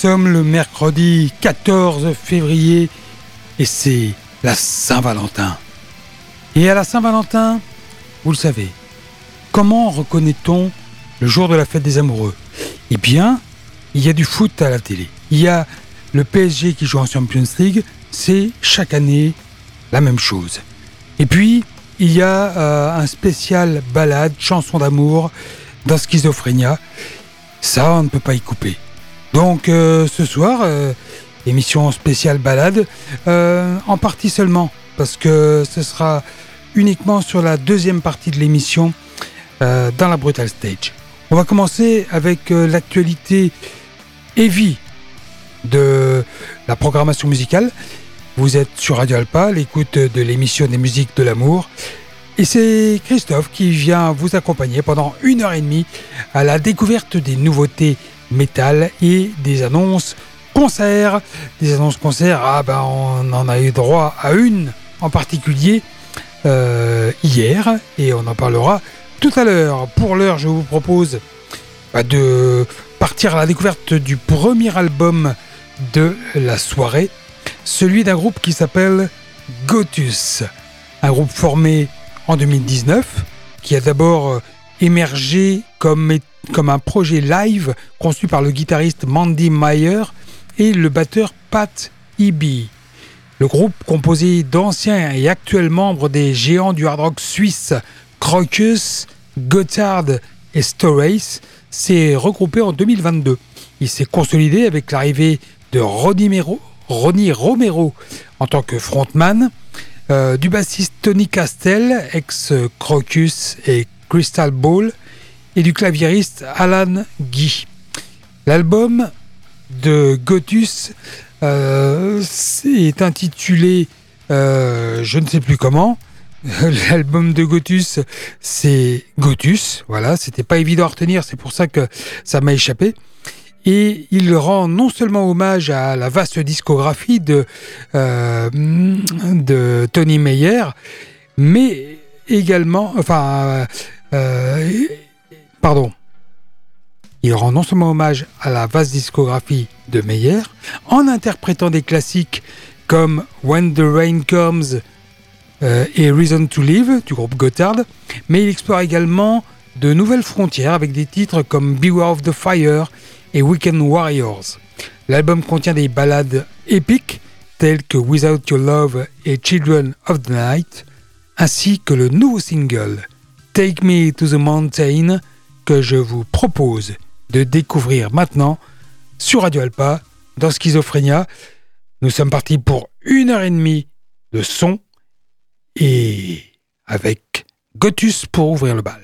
Sommes le mercredi 14 février et c'est la Saint-Valentin. Et à la Saint-Valentin, vous le savez, comment reconnaît-on le jour de la fête des amoureux? Eh bien, il y a du foot à la télé. Il y a le PSG qui joue en Champions League, c'est chaque année la même chose. Et puis, il y a euh, un spécial balade, chanson d'amour dans Schizophrénia. Ça, on ne peut pas y couper. Donc euh, ce soir, euh, émission spéciale balade, euh, en partie seulement, parce que ce sera uniquement sur la deuxième partie de l'émission dans la Brutal Stage. On va commencer avec l'actualité heavy de la programmation musicale. Vous êtes sur Radio Alpa, l'écoute de l'émission des musiques de l'amour. Et c'est Christophe qui vient vous accompagner pendant une heure et demie à la découverte des nouveautés métal et des annonces concerts. Des annonces concerts, ah ben on en a eu droit à une en particulier euh, hier et on en parlera tout à l'heure. Pour l'heure, je vous propose bah, de partir à la découverte du premier album de la soirée, celui d'un groupe qui s'appelle Gotus, un groupe formé en 2019 qui a d'abord émergé comme un projet live conçu par le guitariste Mandy Meyer et le batteur Pat Eby. Le groupe, composé d'anciens et actuels membres des géants du hard rock suisse Crocus, Gotthard et Storace, s'est regroupé en 2022. Il s'est consolidé avec l'arrivée de Ronnie, Romero en tant que frontman, euh, du bassiste Tony Castell, ex-Crocus et Crystal Ball, et du claviériste Alan Guy. L'album de Gotus euh, est intitulé euh, je ne sais plus comment. L'album de Gotus, c'est Gotus. Voilà, c'était pas évident à retenir, c'est pour ça que ça m'a échappé. Et il rend non seulement hommage à la vaste discographie de, euh, de Tony Meyer, mais également, enfin, pardon, il rend non seulement hommage à la vaste discographie de Meyer en interprétant des classiques comme When the Rain Comes euh, et Reason to Live du groupe Gotthard, mais il explore également de nouvelles frontières avec des titres comme Beware of the Fire et Weekend Warriors. L'album contient des ballades épiques telles que Without Your Love et Children of the Night, ainsi que le nouveau single Take Me to the Mountain que je vous propose de découvrir maintenant sur Radio Alpa dans Schizophrénia. Nous sommes partis pour une heure et demie de son et avec Gotus pour ouvrir le bal.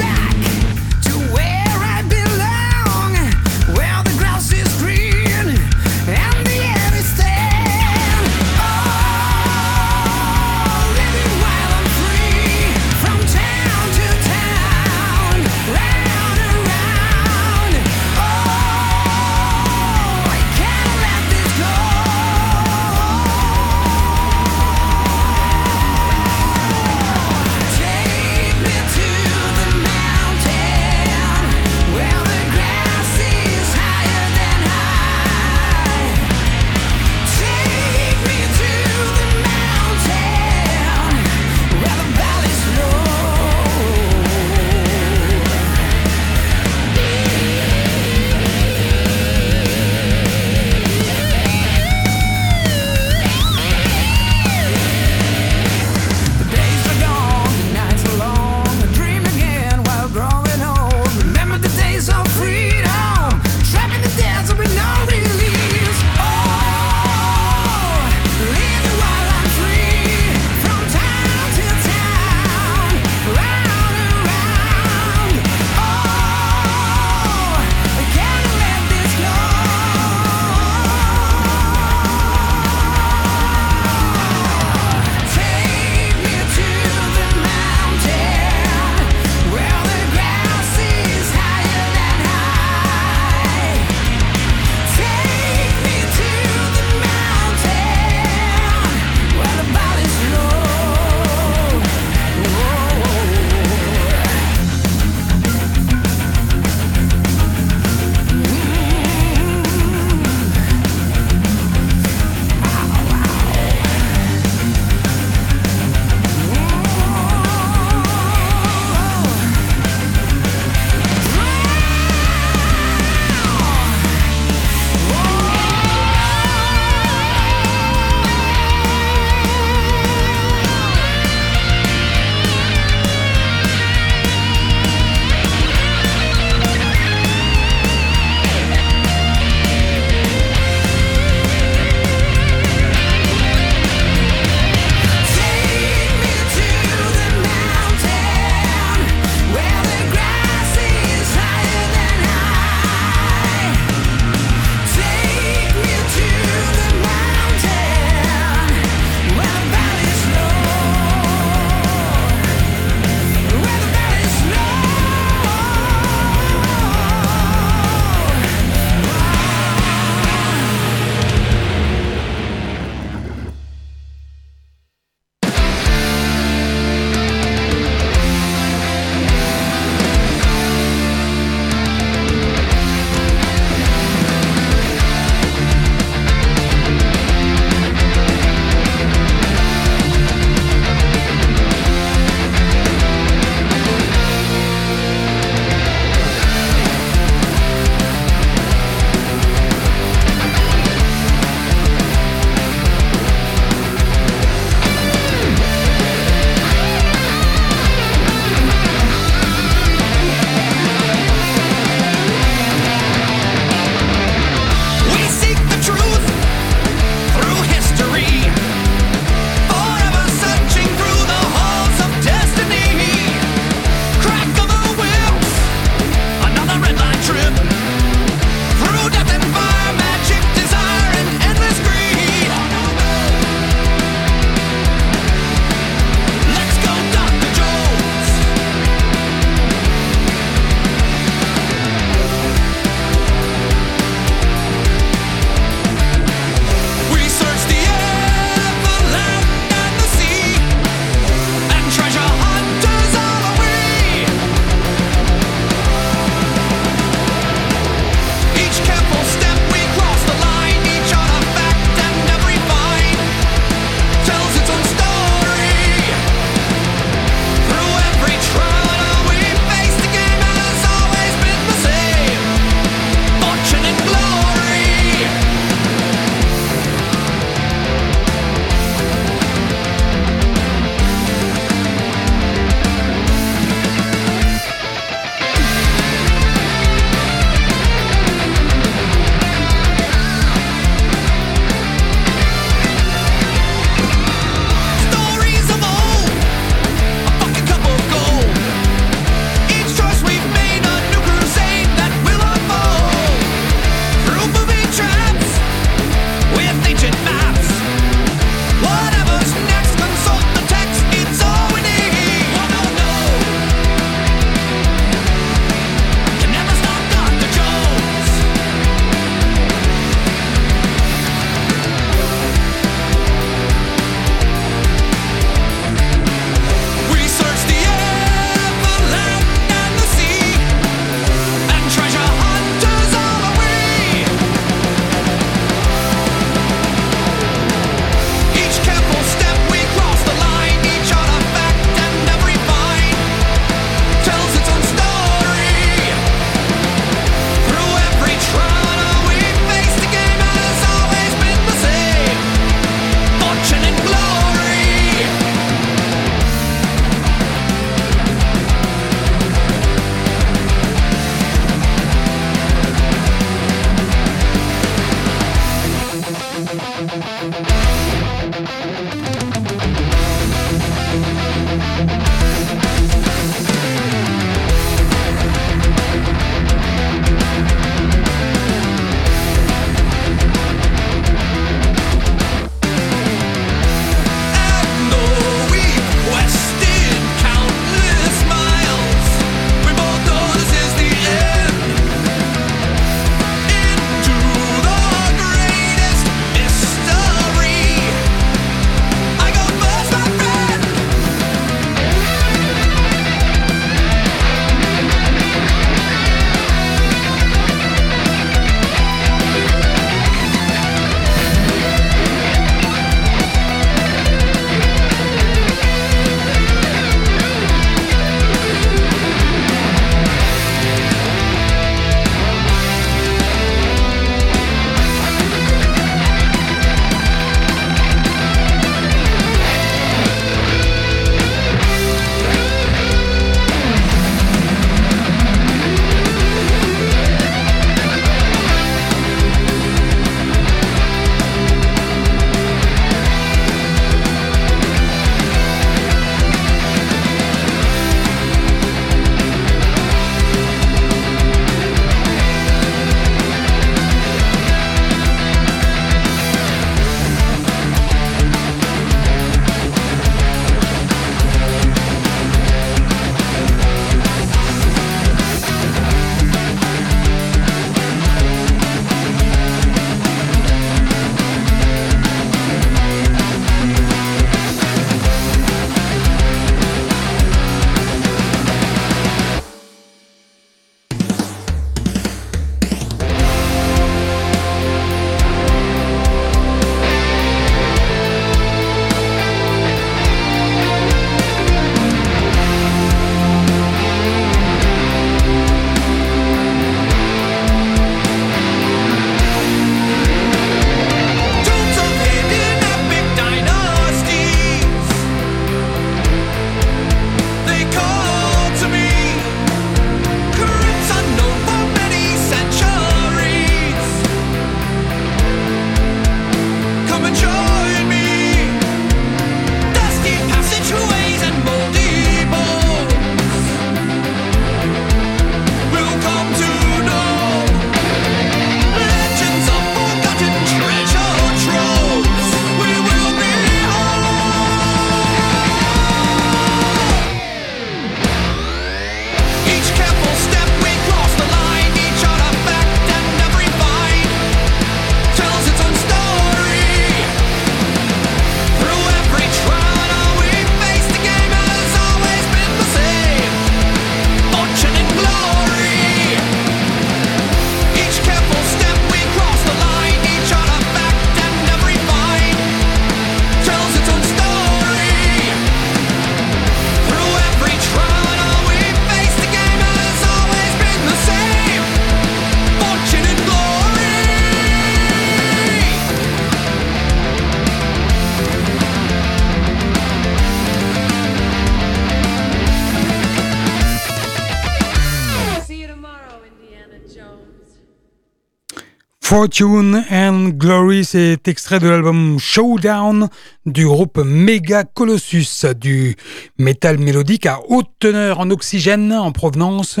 Fortune and Glory, c'est extrait de l'album Showdown du groupe Mega Colossus, du métal mélodique à haute teneur en oxygène en provenance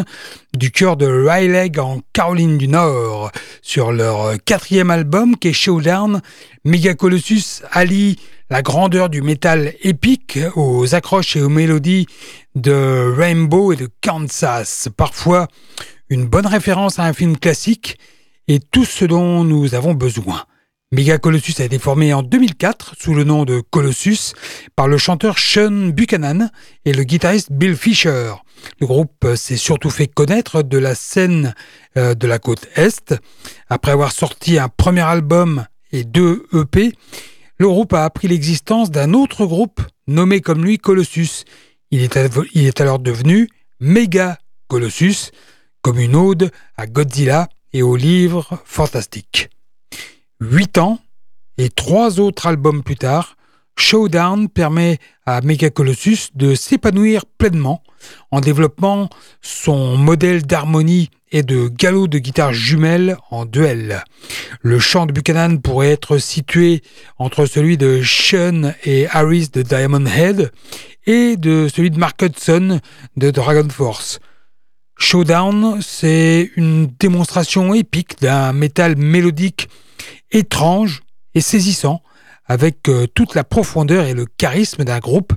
du cœur de Raleigh en Caroline du Nord. Sur leur quatrième album qui est Showdown, Mega Colossus allie la grandeur du métal épique aux accroches et aux mélodies de Rainbow et de Kansas. Parfois une bonne référence à un film classique et tout ce dont nous avons besoin. Mega Colossus a été formé en 2004 sous le nom de Colossus par le chanteur Sean Buchanan et le guitariste Bill Fisher. Le groupe s'est surtout fait connaître de la scène euh, de la côte Est. Après avoir sorti un premier album et deux EP, le groupe a appris l'existence d'un autre groupe nommé comme lui Colossus. Il est, il est alors devenu Mega Colossus, comme une ode à Godzilla et aux livres fantastiques. Huit ans et trois autres albums plus tard, Showdown permet à Megacolossus de s'épanouir pleinement en développant son modèle d'harmonie et de galop de guitare jumelle en duel. Le chant de Buchanan pourrait être situé entre celui de Sean et Harris de Diamond Head et de celui de Mark Hudson de Dragon Force. Showdown, c'est une démonstration épique d'un métal mélodique étrange et saisissant, avec euh, toute la profondeur et le charisme d'un groupe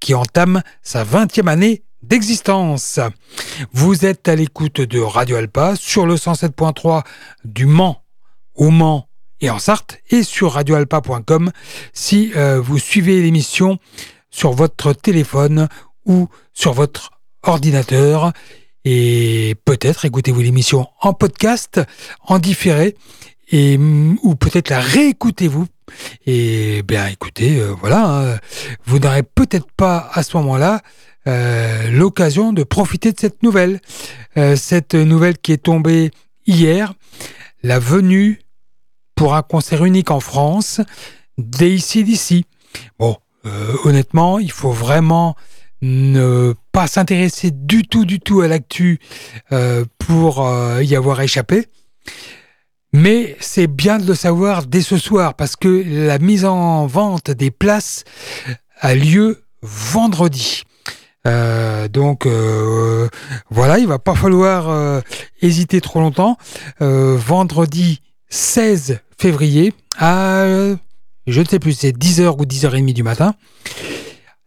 qui entame sa 20e année d'existence. Vous êtes à l'écoute de Radio Alpa sur le 107.3 du Mans au Mans et en Sarthe et sur radioalpa.com si euh, vous suivez l'émission sur votre téléphone ou sur votre ordinateur et peut-être écoutez-vous l'émission en podcast, en différé, et, ou peut-être la réécoutez-vous. Et bien écoutez, euh, voilà, hein, vous n'aurez peut-être pas à ce moment-là euh, l'occasion de profiter de cette nouvelle. Euh, cette nouvelle qui est tombée hier, la venue pour un concert unique en France d'ici. Bon, honnêtement, il faut vraiment ne pas s'intéresser du tout, du tout à l'actu euh, pour euh, y avoir échappé. Mais c'est bien de le savoir dès ce soir parce que la mise en vente des places a lieu vendredi. Euh, donc voilà, il va pas falloir hésiter trop longtemps. vendredi 16 février à, je ne sais plus, c'est 10h ou 10h30 du matin.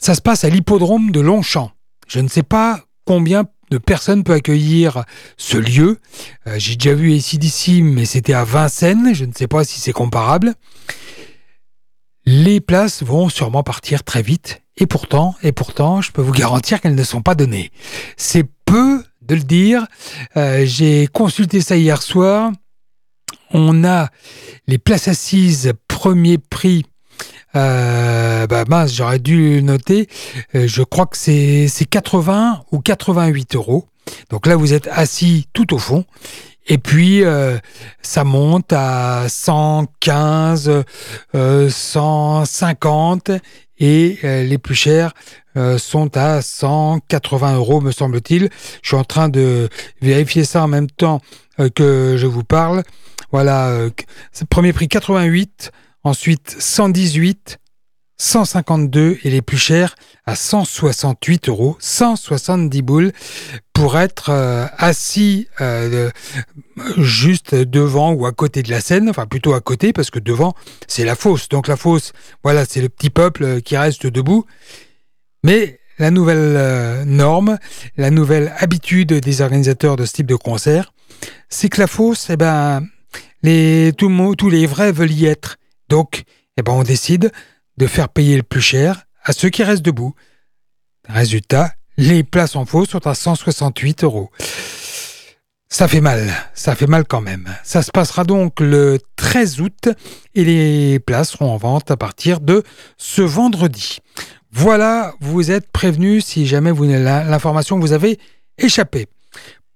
Ça se passe à l'hippodrome de Longchamp. Je ne sais pas combien de personnes peut accueillir ce lieu. Euh, j'ai déjà vu ici d'ici, mais c'était à Vincennes. Je ne sais pas si c'est comparable. Les places vont sûrement partir très vite. Et pourtant, et pourtant, je peux vous garantir qu'elles ne sont pas données. C'est peu de le dire. Euh, j'ai consulté ça hier soir. On a les places assises premier prix euh, bah mince, j'aurais dû noter. Euh, je crois que c'est 80 ou 88 euros. Donc là, vous êtes assis tout au fond. Et puis, euh, ça monte à 115, 150 et les plus chers sont à 180 euros, me semble-t-il. Je suis en train de vérifier ça en même temps que je vous parle. Voilà, premier prix 88, ensuite 118, 152 et les plus chers à 168 euros, 170 boules pour être euh, assis euh, juste devant ou à côté de la scène, enfin plutôt à côté parce que devant c'est la fosse. Donc la fosse, voilà, c'est le petit peuple qui reste debout. Mais la nouvelle euh, norme, la nouvelle habitude des organisateurs de ce type de concert, c'est que la fosse, eh ben, les, tous les vrais veulent y être. Donc, eh ben, on décide de faire payer le plus cher à ceux qui restent debout. Résultat, les places en faux sont à 168 euros. Ça fait mal, ça fait mal quand même. Ça se passera donc le 13 août et les places seront en vente à partir de ce vendredi. Voilà, vous êtes prévenus si jamais l'information vous avez échappé.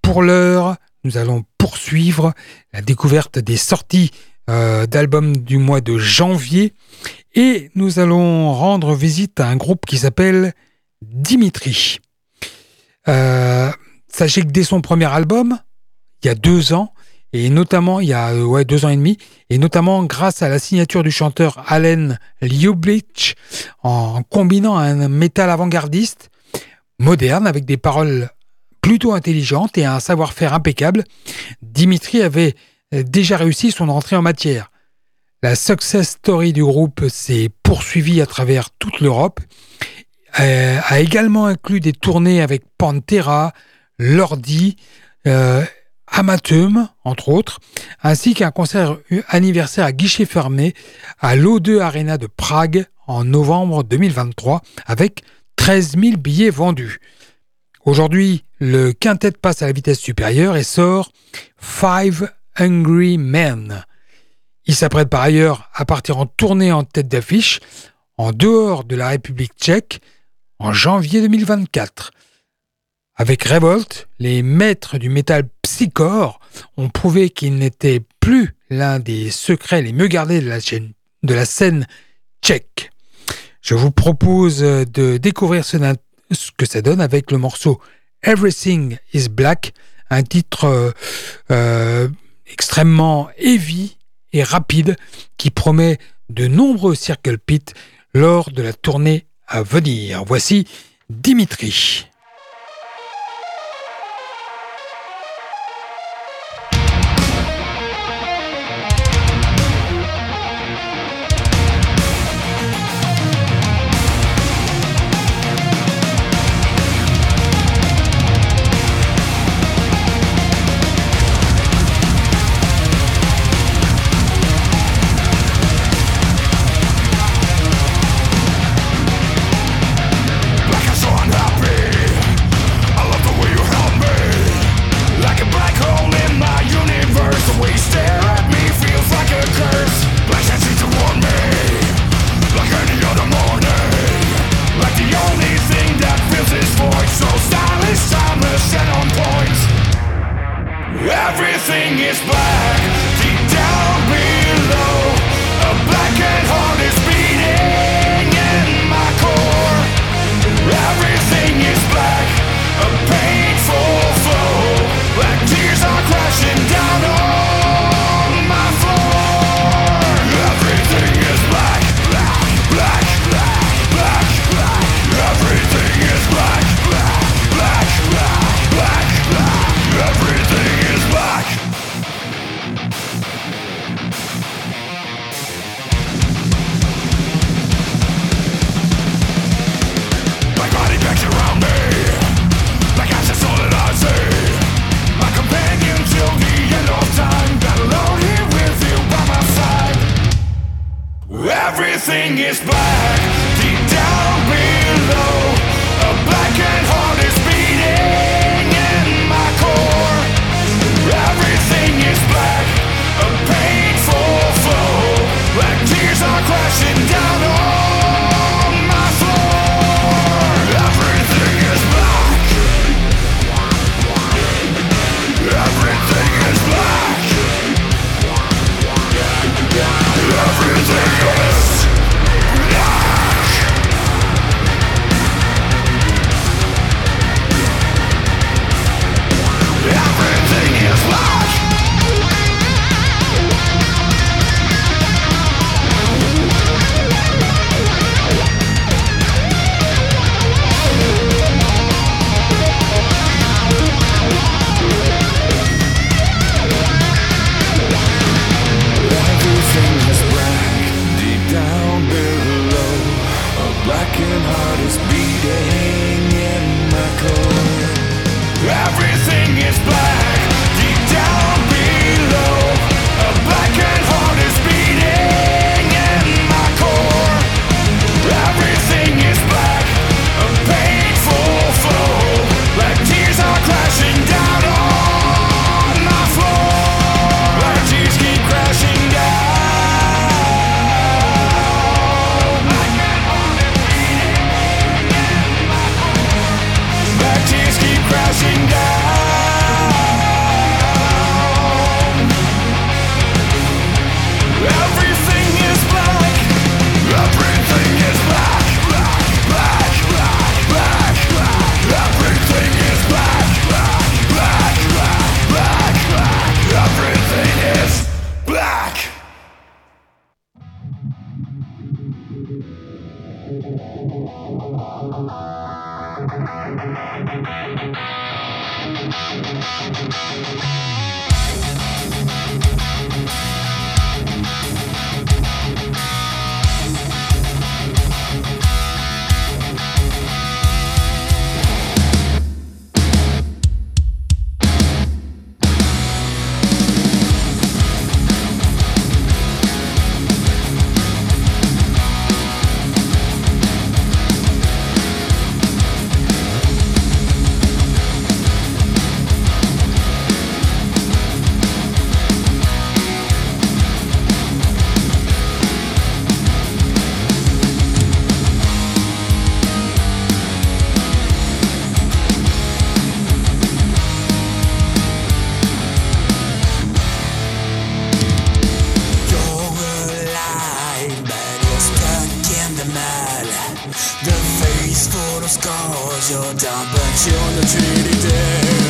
Pour l'heure, nous allons poursuivre la découverte des sorties euh, d'album du mois de janvier et nous allons rendre visite à un groupe qui s'appelle Dimitri. Euh, sachez que dès son premier album, il y a deux ans, et notamment il y a ouais, deux ans et demi, et notamment grâce à la signature du chanteur Allen Ljublich, en combinant un métal avant-gardiste moderne avec des paroles plutôt intelligentes et un savoir-faire impeccable, Dimitri avait déjà réussi son entrée en matière. La success story du groupe s'est poursuivie à travers toute l'Europe, euh, a également inclus des tournées avec Pantera, Lordi, euh, Amatum, entre autres, ainsi qu'un concert anniversaire à guichet fermé à l'O2 Arena de Prague en novembre 2023 avec 13 000 billets vendus. Aujourd'hui, le quintet passe à la vitesse supérieure et sort Five Hungry Men. Il s'apprête par ailleurs à partir en tournée en tête d'affiche en dehors de la République tchèque en janvier 2024. Avec Revolt, les maîtres du métal psychore ont prouvé qu'ils n'étaient plus l'un des secrets les mieux gardés de la, de la scène tchèque. Je vous propose de découvrir ce, que ça donne avec le morceau Everything is Black, un titre euh, euh, extrêmement heavy et rapide qui promet de nombreux circle pits lors de la tournée à venir. Voici Dimitri. The face full of scars. You're down but you're not really dead.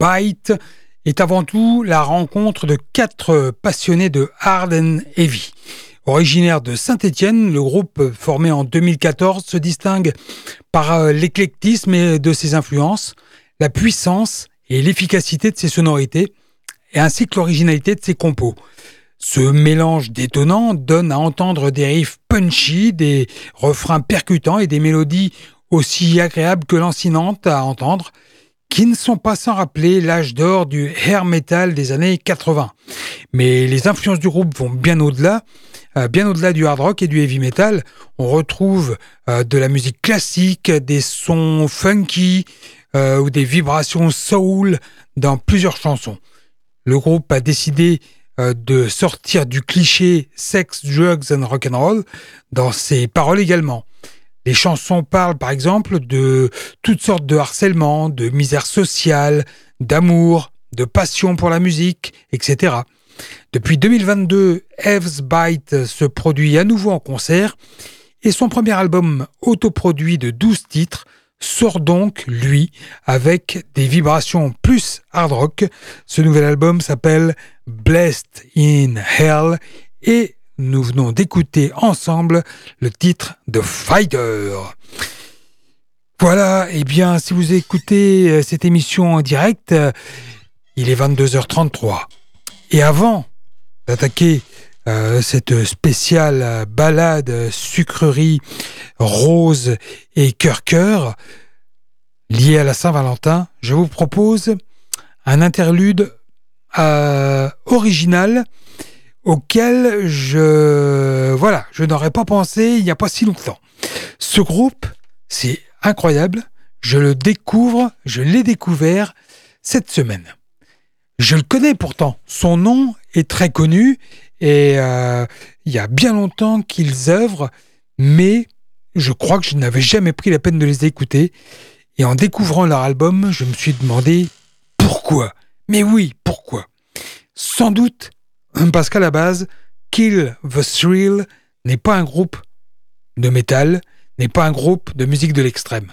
Bite est avant tout la rencontre de quatre passionnés de hard and heavy. Originaire de Saint-Étienne, le groupe formé en 2014 se distingue par euh, l'éclectisme de ses influences, la puissance et l'efficacité de ses sonorités, ainsi que l'originalité de ses compos. Ce mélange détonnant donne à entendre des riffs punchy, des refrains percutants et des mélodies aussi agréables que lancinantes à entendre, qui ne sont pas sans rappeler l'âge d'or du hair metal des années 80. Mais les influences du groupe vont bien au-delà, euh, bien au-delà du hard rock et du heavy metal. On retrouve euh, de la musique classique, des sons funky euh, ou des vibrations soul dans plusieurs chansons. Le groupe a décidé de sortir du cliché sex, drugs and rock and roll dans ses paroles également. Les chansons parlent par exemple de toutes sortes de harcèlement, de misère sociale, d'amour, de passion pour la musique, etc. Depuis 2022, Eve's Bite se produit à nouveau en concert et son premier album autoproduit de 12 titres sort donc, lui, avec des vibrations plus hard rock. Ce nouvel album s'appelle Blessed in Hell et nous venons d'écouter ensemble le titre de Fighter. Voilà, et eh bien, si vous écoutez euh, cette émission en direct, euh, il est 22h33. Et avant d'attaquer euh, cette spéciale balade sucrerie rose et cœur-cœur liée à la Saint-Valentin, je vous propose un interlude original auquel je voilà, je n'aurais pas pensé il n'y a pas si longtemps. Ce groupe, c'est incroyable, je le découvre, je l'ai découvert cette semaine. Je le connais pourtant, son nom est très connu et euh, il y a bien longtemps qu'ils œuvrent, mais je crois que je n'avais jamais pris la peine de les écouter. Et en découvrant leur album, je me suis demandé pourquoi. Mais oui, pourquoi? Sans doute parce qu'à la base, Kill the Thrill n'est pas un groupe de métal, n'est pas un groupe de musique de l'extrême.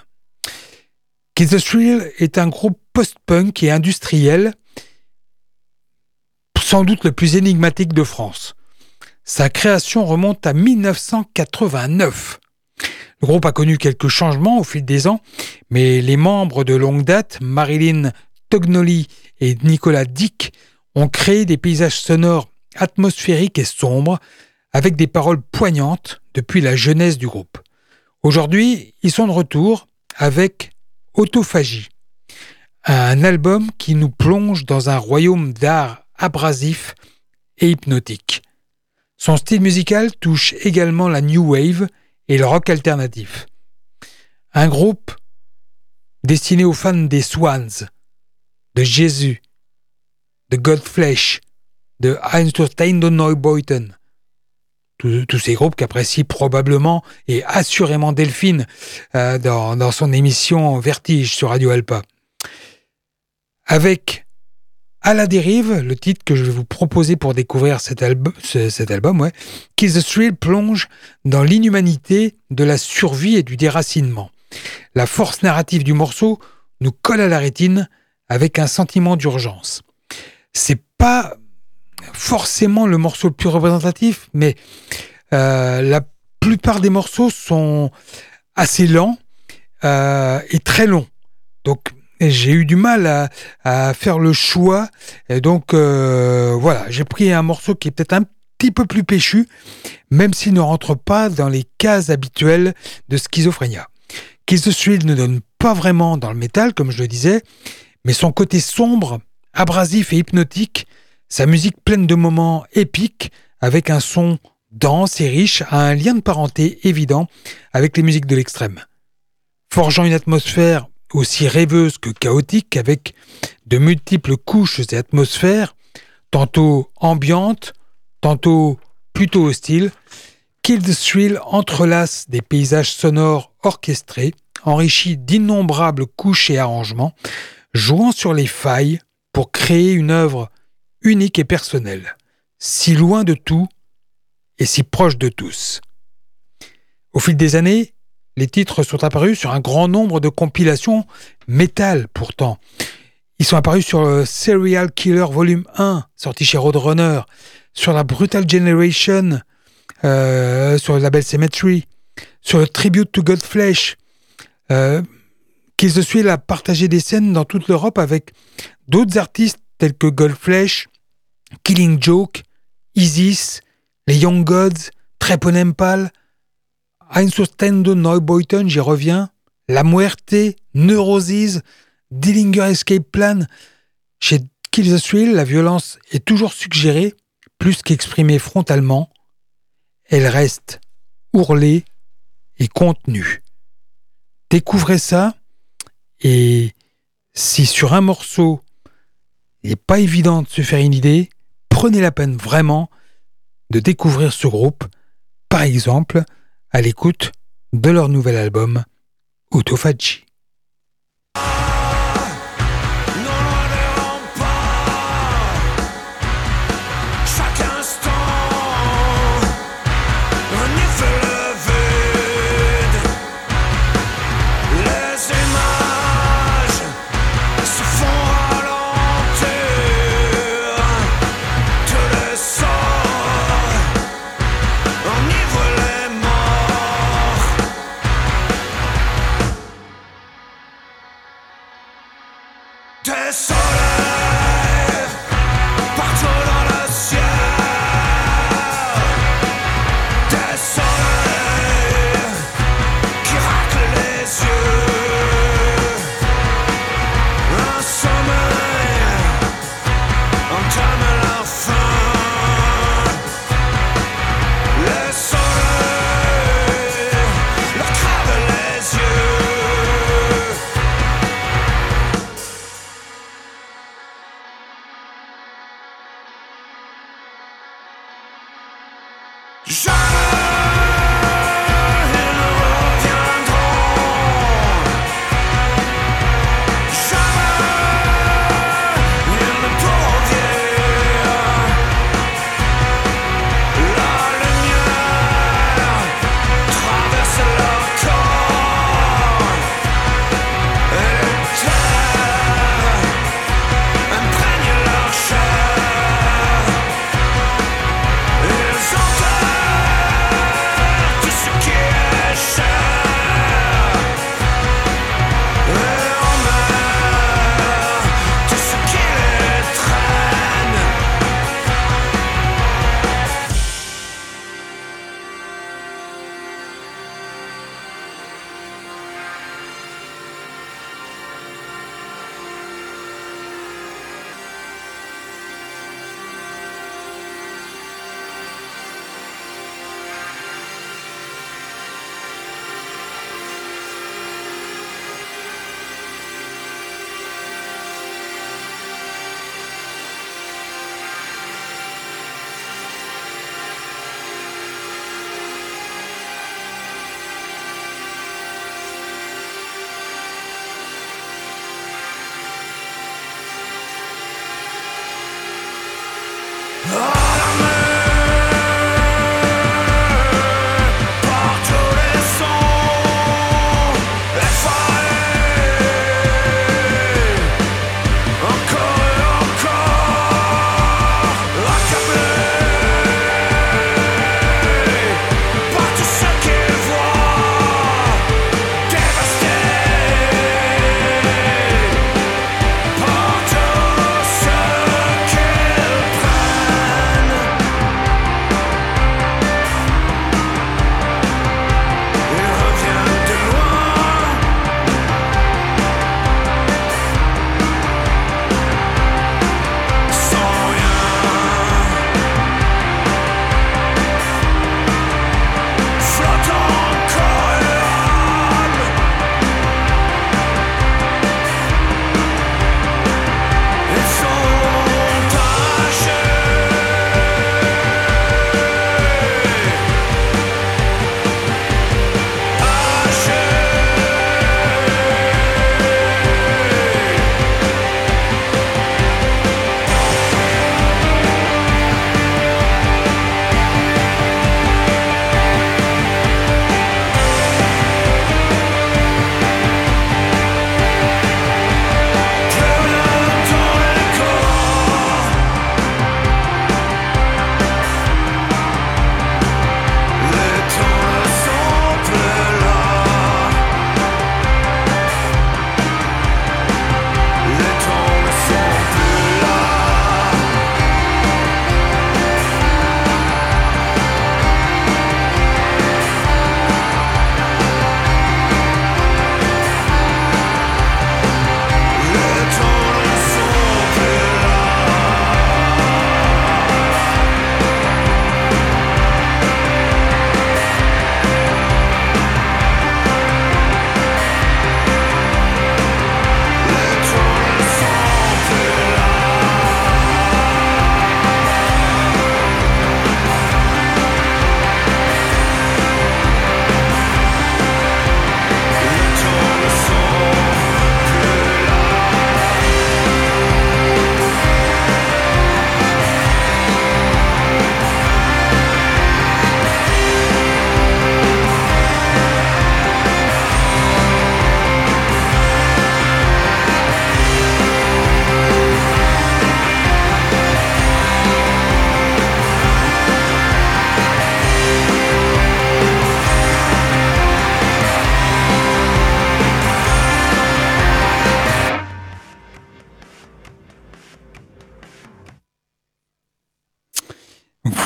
Kill the Thrill est un groupe post-punk et industriel, sans doute le plus énigmatique de France. Sa création remonte à 1989. Le groupe a connu quelques changements au fil des ans, mais les membres de longue date, Marilyn Tognoli et Nicolas Dick, ont créé des paysages sonores atmosphériques et sombres, avec des paroles poignantes depuis la jeunesse du groupe. Aujourd'hui, ils sont de retour avec Autophagie, un album qui nous plonge dans un royaume d'art abrasif et hypnotique. Son style musical touche également la new wave et le rock alternatif. Un groupe destiné aux fans des Swans, de Jésus, de Godflesh, de Einstein de Neubeuten. Tous, ces groupes qu'apprécie probablement et assurément Delphine euh, dans, son émission Vertige sur Radio Alpa. Avec À la dérive, le titre que je vais vous proposer pour découvrir cet, album, ouais, Kiss the Thrill plonge dans l'inhumanité de la survie et du déracinement. La force narrative du morceau nous colle à la rétine avec un sentiment d'urgence. C'est pas forcément le morceau le plus représentatif, mais euh, la plupart des morceaux sont assez lents euh, et très longs. Donc j'ai eu du mal à, faire le choix. Et donc euh, voilà, j'ai pris un morceau qui est peut-être un petit peu plus péchu, même s'il ne rentre pas dans les cases habituelles de Schizophrénia. Kiss the ne donne pas vraiment dans le métal, comme je le disais, mais son côté sombre, abrasif et hypnotique sa musique pleine de moments épiques, avec un son dense et riche, a un lien de parenté évident avec les musiques de l'extrême. Forgeant une atmosphère aussi rêveuse que chaotique, avec de multiples couches et atmosphères, tantôt ambiantes, tantôt plutôt hostiles, Kill entrelace des paysages sonores orchestrés, enrichis d'innombrables couches et arrangements, jouant sur les failles pour créer une œuvre unique et personnel, si loin de tout et si proche de tous. Au fil des années, les titres sont apparus sur un grand nombre de compilations métal pourtant. Ils sont apparus sur le Serial Killer Volume 1, sorti chez Roadrunner, sur la Brutal Generation, euh, sur le label Cemetery, sur le Tribute to Godflesh. Euh, Kills the Thrill a partagé des scènes dans toute l'Europe avec d'autres artistes tels que Godflesh, Killing Joke, Isis, les Young Gods, Treponempal, Einstustendo Neubeuten, j'y reviens, La Muerte, Neurosis, Dillinger Escape Plan. Chez Kill the la violence est toujours suggérée, plus qu'exprimée frontalement. Elle reste ourlée et contenue. Découvrez ça, et si sur un morceau, il n'est pas évident de se faire une idée, prenez la peine vraiment de découvrir ce groupe, par exemple à l'écoute de leur nouvel album Autophagy.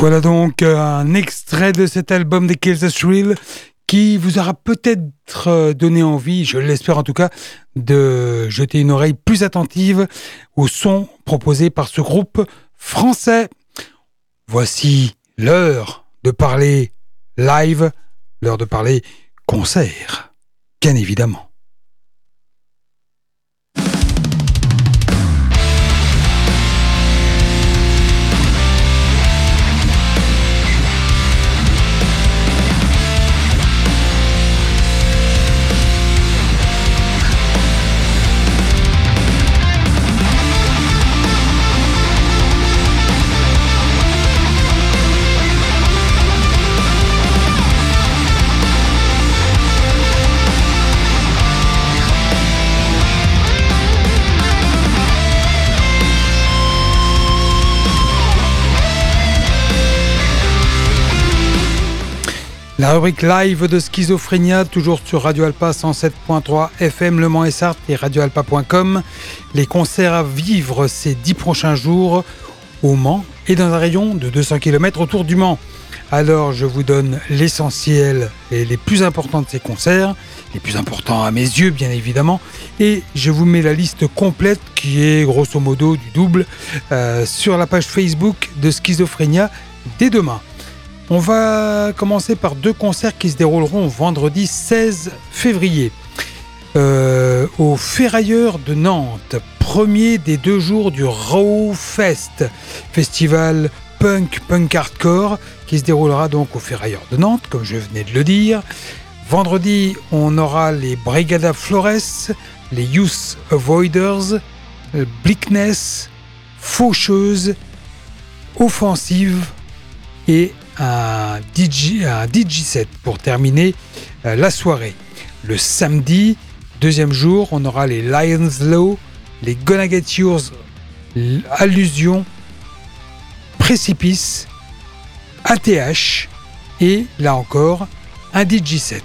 Voilà donc un extrait de cet album des Kills the Thrill qui vous aura peut-être euh, donné envie, je l'espère en tout cas, de jeter une oreille plus attentive au son proposé par ce groupe français. Voici l'heure de parler live, l'heure de parler concert, bien évidemment. La rubrique live de Schizophrénia, toujours sur Radio Alpa 107.3 FM Le Mans et et radioalpa.com. Les concerts à vivre ces dix prochains jours au Mans et dans un rayon de 200 km autour du Mans. Alors je vous donne l'essentiel et les plus importants de ces concerts, les plus importants à mes yeux bien évidemment, et je vous mets la liste complète qui est grosso modo du double euh, sur la page Facebook de Schizophrénia dès demain. On va commencer par deux concerts qui se dérouleront vendredi 16 février. Euh, au Ferrailleur de Nantes, premier des deux jours du Raw Fest, festival punk, punk hardcore, qui se déroulera donc au Ferrailleur de Nantes, comme je venais de le dire. Vendredi, on aura les Brigada Flores, les Youth Avoiders, Bleakness, Faucheuse, Offensive et un DJ, un pour terminer euh, la soirée. Le samedi, deuxième jour, on aura les Lions Low, les Gonna Get Yours, Allusion, Précipice, ATH et là encore un DJ set.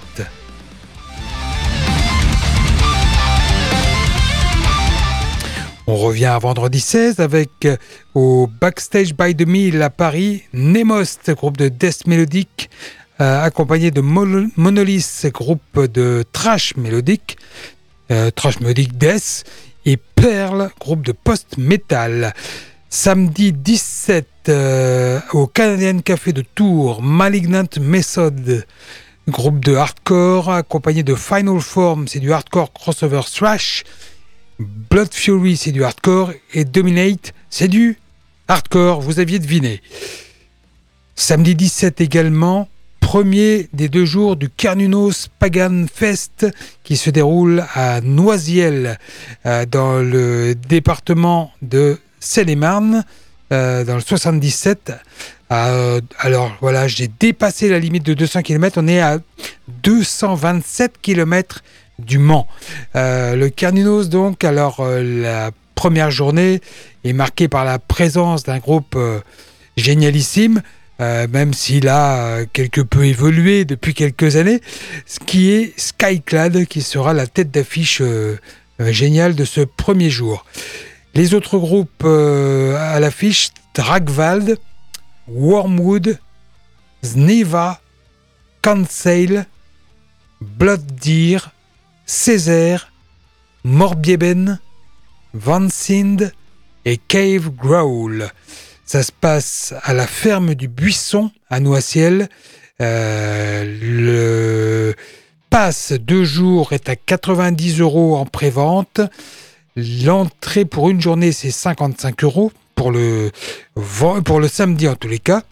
On revient à vendredi 16 avec euh, au Backstage by the Mill à Paris, Nemost, groupe de death mélodique, euh, accompagné de Monolith, groupe de trash mélodique, euh, trash mélodique death, et Pearl, groupe de post-metal. Samedi 17 au Canadian Café de Tours, Malignant Method, groupe de hardcore, accompagné de Final Form, c'est du hardcore crossover thrash. Blood Fury, c'est du hardcore. Et Dominate, c'est du hardcore. Vous aviez deviné. Samedi 17 également, premier des deux jours du Carnunos Pagan Fest qui se déroule à Noisiel, euh, dans le département de Seine-et-Marne, euh, dans le 77. Euh, alors voilà, j'ai dépassé la limite de 200 km. On est à 227 km du Mans. Euh, le Carninos, donc, alors euh, la première journée est marquée par la présence d'un groupe euh, génialissime, même s'il a quelque peu évolué depuis quelques années, ce qui est Skyclad, qui sera la tête d'affiche géniale de ce premier jour. Les autres groupes à l'affiche, Dragwald, Wormwood, Zneva, Cancel, Blood Deer, Césaire, Morbieben, Van Sind et Cave Growl. Ça se passe à la ferme du Buisson à Noisiel. Euh, le passe deux jours est à 90 euros en pré-vente. L'entrée pour une journée, c'est 55 euros pour le, pour le samedi en tous les cas.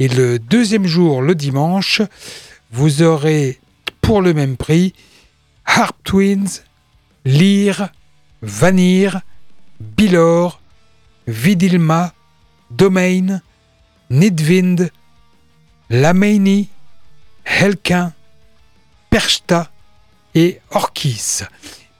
Et le deuxième jour, le dimanche, vous aurez pour le même prix Harp Twins, Lyre, Vanir, Bilor, Vidilma, Domain, Nidvind, Lameini, Helkin, Perchta et Orkis.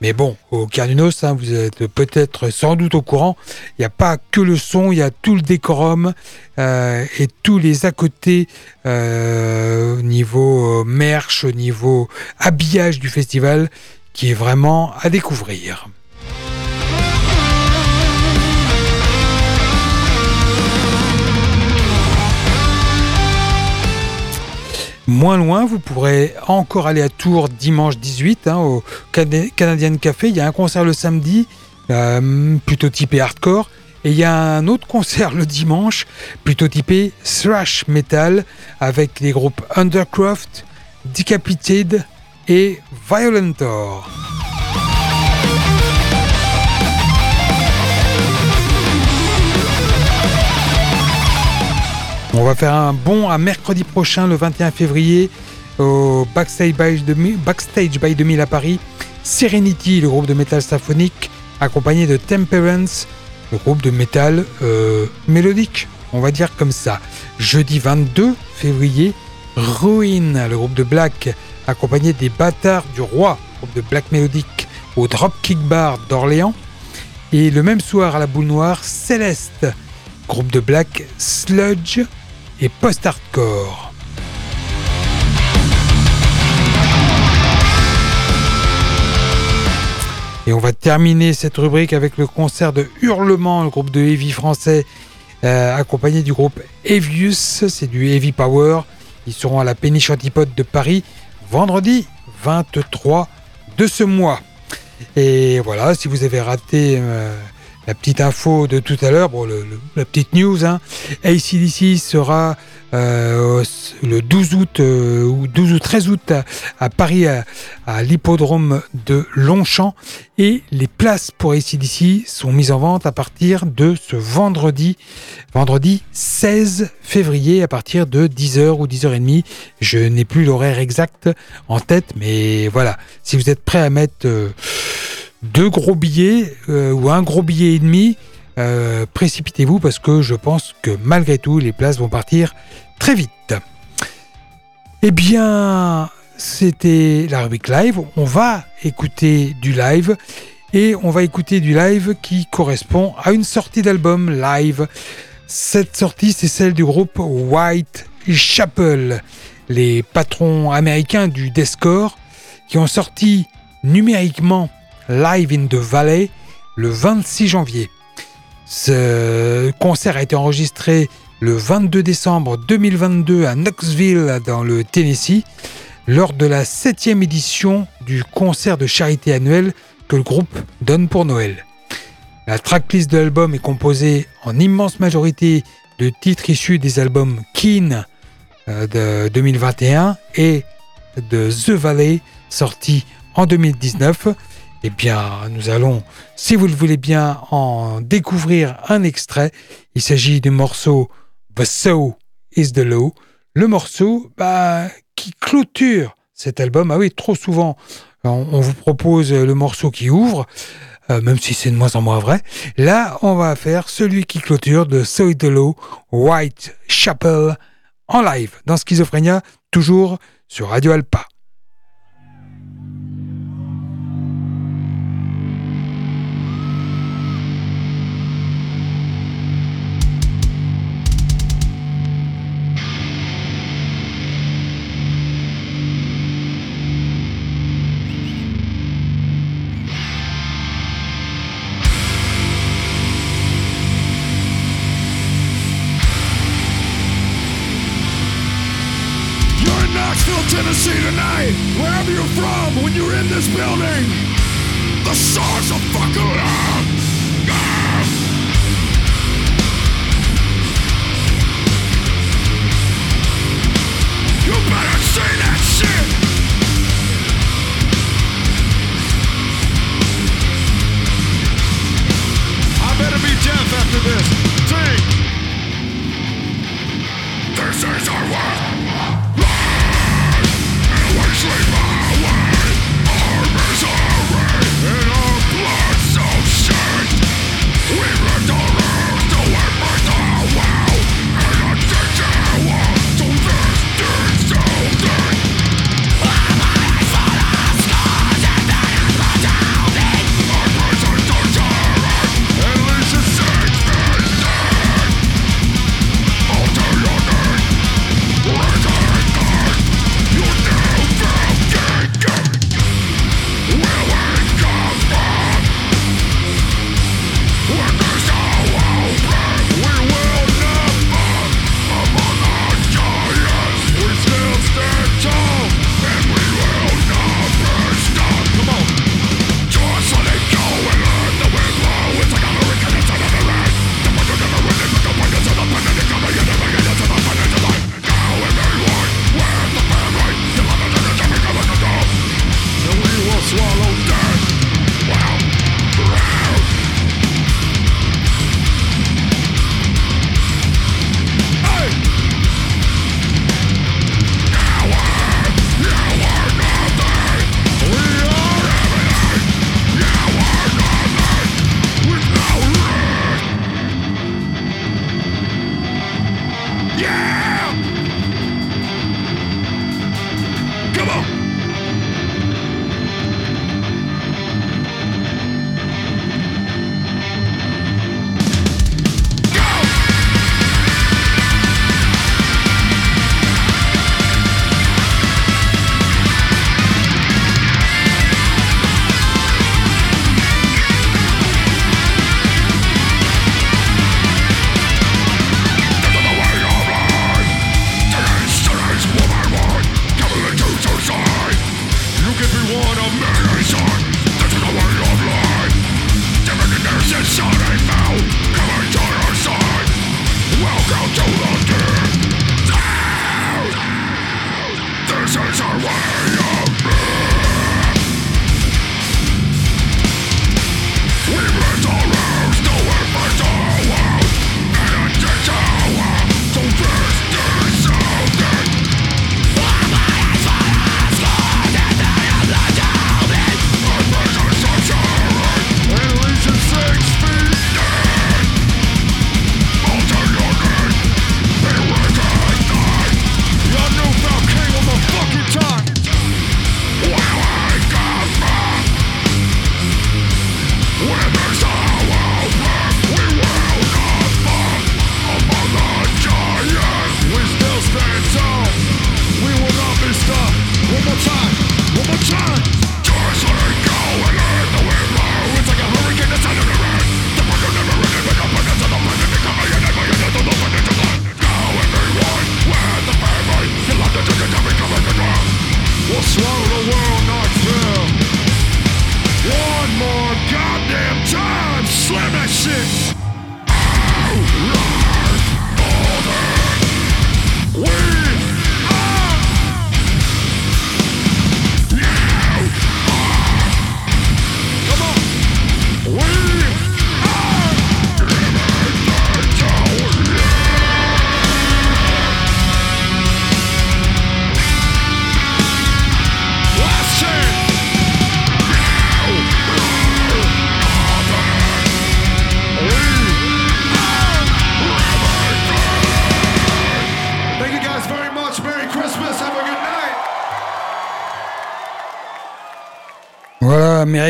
Mais bon, au Carnunos, hein, vous êtes peut-être sans doute au courant, il n'y a pas que le son, il y a tout le décorum euh, et tous les à côté euh, au niveau euh, merch, au niveau habillage du festival qui est vraiment à découvrir. Moins loin, vous pourrez encore aller à Tours dimanche 18 hein, au Canadian Café. Il y a un concert le samedi, euh, plutôt typé hardcore. Et il y a un autre concert le dimanche, plutôt typé thrash metal, avec les groupes Undercroft, Decapitated et Violentor. On va faire un bond à mercredi prochain, le 21 février, au Backstage by 2000, Backstage by 2000 à Paris. Serenity, le groupe de métal symphonique, accompagné de Temperance, le groupe de métal euh, mélodique, on va dire comme ça. Jeudi 22 février, Ruin, le groupe de black, accompagné des Bâtards du Roi, groupe de black mélodique, au Dropkick Bar d'Orléans. Et le même soir à la boule noire, Céleste, groupe de black sludge et post-hardcore. Et on va terminer cette rubrique avec le concert de Hurlement, le groupe de heavy français, euh, accompagné du groupe Evius, c'est du heavy power. Ils seront à la Péniche Antipode de Paris vendredi 23 de ce mois. Et voilà, si vous avez raté euh, la petite info de tout à l'heure, bon, la petite news, hein, ACDC sera euh, le 12 août euh, ou 12 ou 13 août à, Paris à, l'hippodrome de Longchamp. Et les places pour ACDC sont mises en vente à partir de ce vendredi vendredi 16 février à partir de 10h ou 10h30 je n'ai plus l'horaire exact en tête mais voilà. Si vous êtes prêt à mettre euh, deux gros billets ou un gros billet et demi euh, précipitez-vous parce que je pense que malgré tout, les places vont partir très vite. Eh bien, c'était la rubrique live. On va écouter du live et on va écouter du live qui correspond à une sortie d'album live. Cette sortie, c'est celle du groupe White Chapel, les patrons américains du deathcore qui ont sorti numériquement Live in the Valley le 26 janvier. Ce concert a été enregistré le 22 décembre 2022 à Knoxville dans le Tennessee lors de la septième édition du concert de charité annuel que le groupe donne pour Noël. La tracklist de l'album est composée en immense majorité de titres issus des albums Keen euh, de 2021 et de The Valley sorti en 2019 eh bien, nous allons, si vous le voulez bien, en découvrir un extrait. Il s'agit du morceau The So is the Law, le morceau bah, qui clôture cet album. Ah oui, trop souvent, on, vous propose le morceau qui ouvre, euh, même si c'est de moins en moins vrai. Là, on va faire celui qui clôture de So is the Law, White Chapel, en live, dans Schizophrénia, toujours sur Radio Alpa.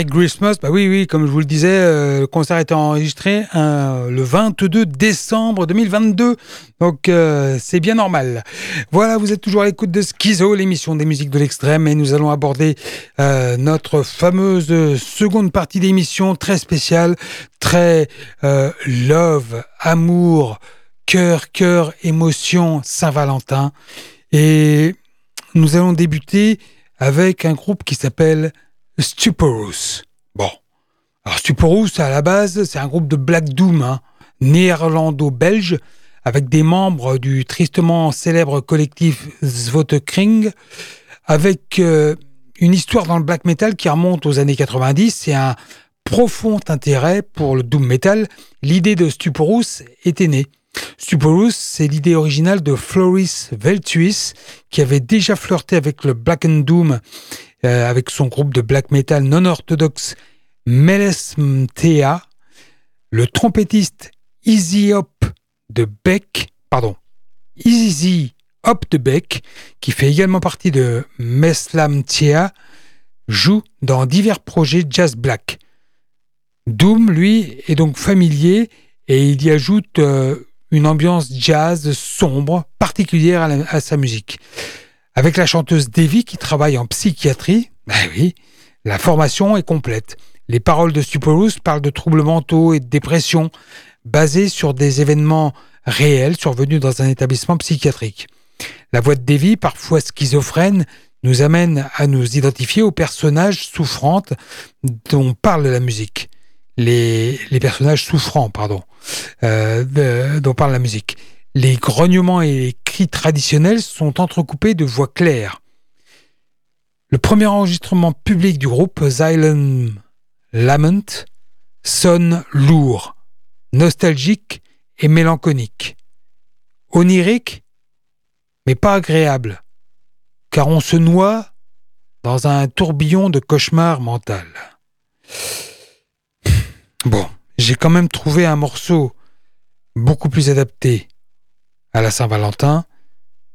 Christmas, bah oui, oui, comme je vous le disais, euh, le concert a été enregistré euh, le 22 décembre 2022, donc euh, c'est bien normal. Voilà, vous êtes toujours à l'écoute de Schizo, l'émission des musiques de l'extrême, et nous allons aborder notre fameuse seconde partie d'émission très spéciale, très love, amour, cœur, cœur, émotion, Saint-Valentin. Et nous allons débuter avec un groupe qui s'appelle Stuporous. Bon. Alors Stuporous, à la base, c'est un groupe de Black Doom, hein, néerlando-belge, avec des membres du tristement célèbre collectif Kring, avec euh, une histoire dans le black metal qui remonte aux années 90 et un profond intérêt pour le doom metal. L'idée de Stuporous était née. Stuporous, c'est l'idée originale de Floris Veltuis, qui avait déjà flirté avec le Black and Doom euh, avec son groupe de black metal non orthodoxe Melesmtea, le trompettiste Easy Hop de Beck, pardon, Easy Hop de Beck, qui fait également partie de Meslamtea, joue dans divers projets jazz black. Doom, lui, est donc familier et il y ajoute euh, une ambiance jazz sombre particulière à sa musique. Avec la chanteuse Devi qui travaille en psychiatrie, ben oui, la formation est complète. Les paroles de Stuporous parlent de troubles mentaux et de dépression basés sur des événements réels survenus dans un établissement psychiatrique. La voix de Devi, parfois schizophrène, nous amène à nous identifier aux personnages souffrantes dont parle la musique. Les, personnages souffrants, pardon, euh, dont parle la musique. Les grognements et les cris traditionnels sont entrecoupés de voix claires. Le premier enregistrement public du groupe, Xylem Lament, sonne lourd, nostalgique et mélancolique. Onirique, mais pas agréable, car on se noie dans un tourbillon de cauchemar mental. Bon, j'ai quand même trouvé un morceau beaucoup plus adapté à la Saint-Valentin,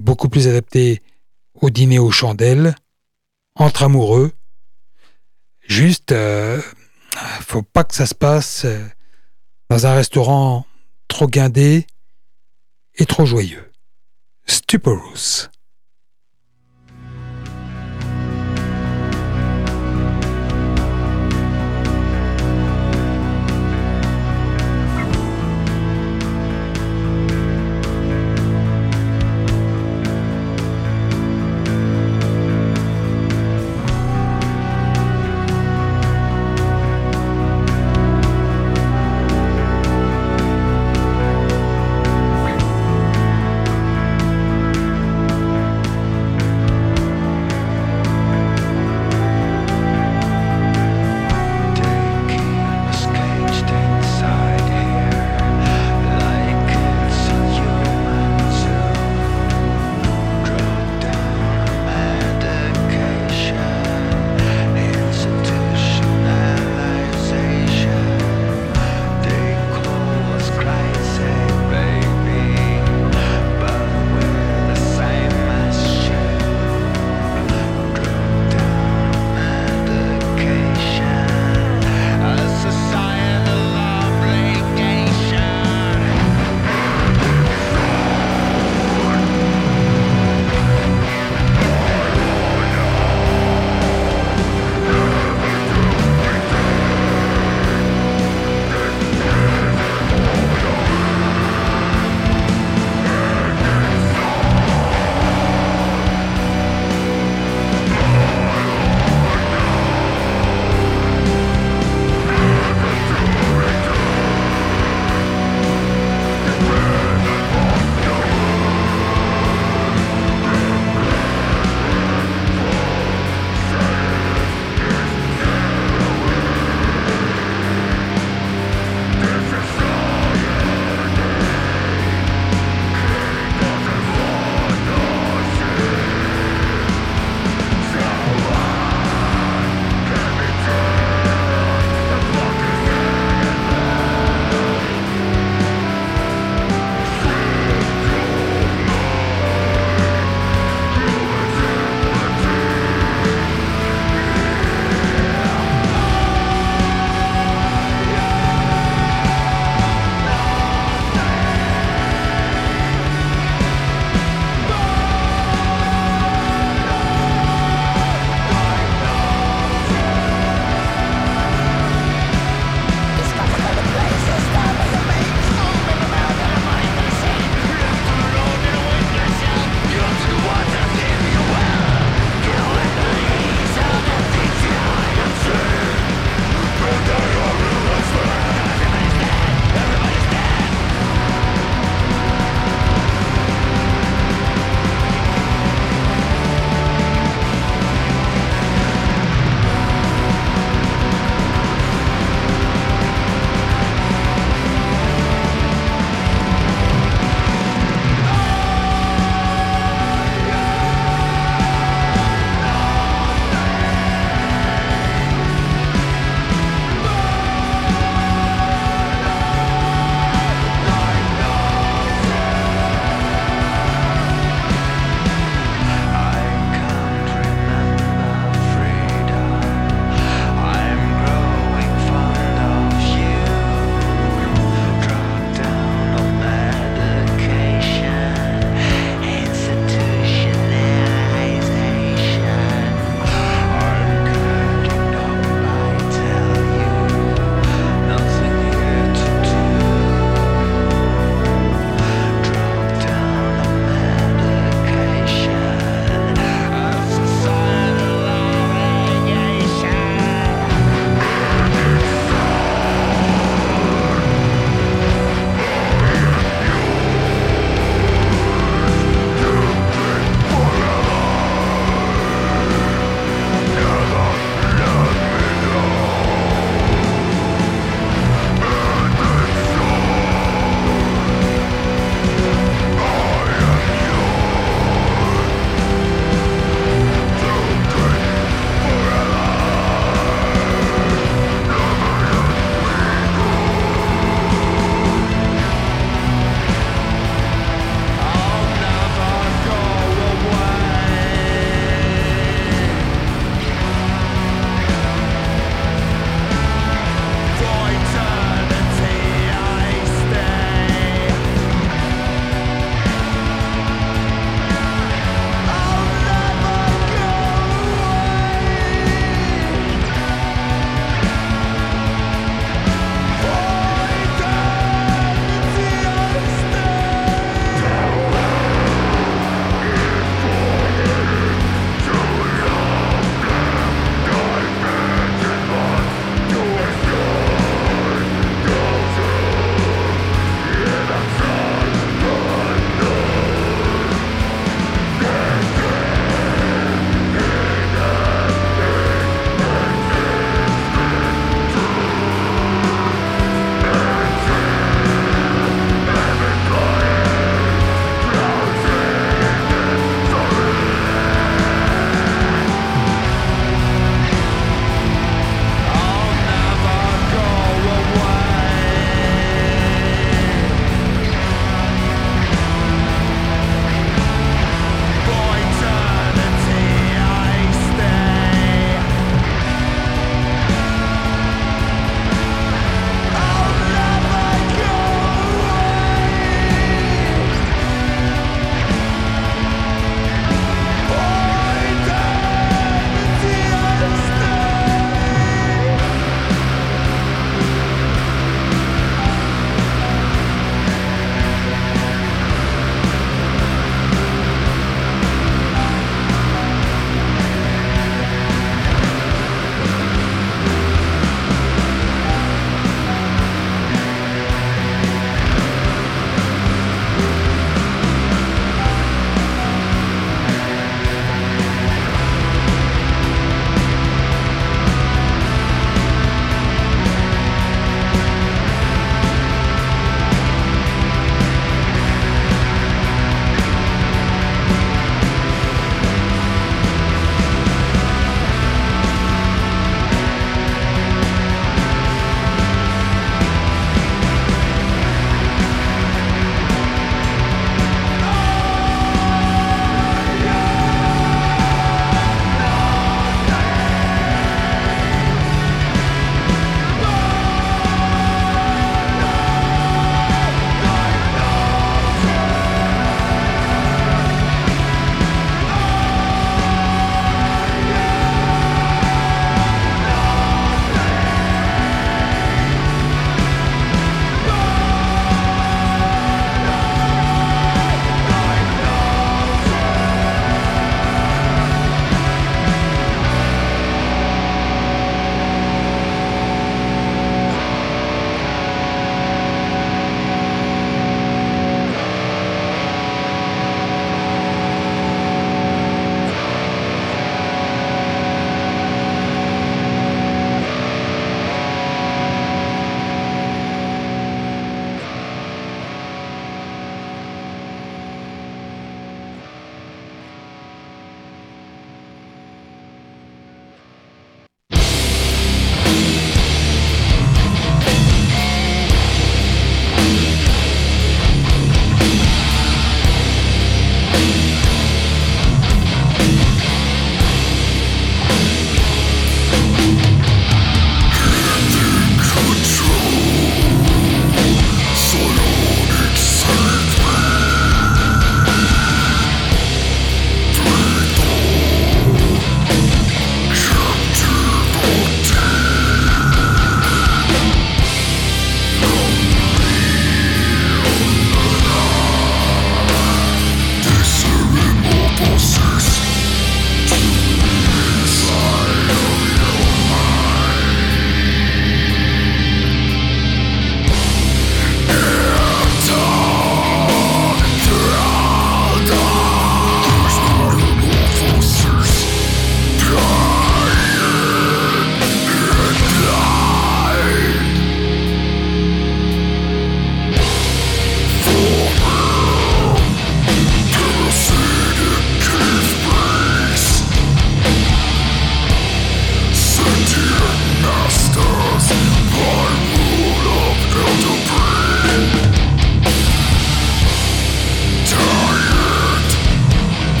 beaucoup plus adapté au dîner aux chandelles, entre amoureux. Juste, euh, faut pas que ça se passe euh, dans un restaurant trop guindé et trop joyeux. Stuporous.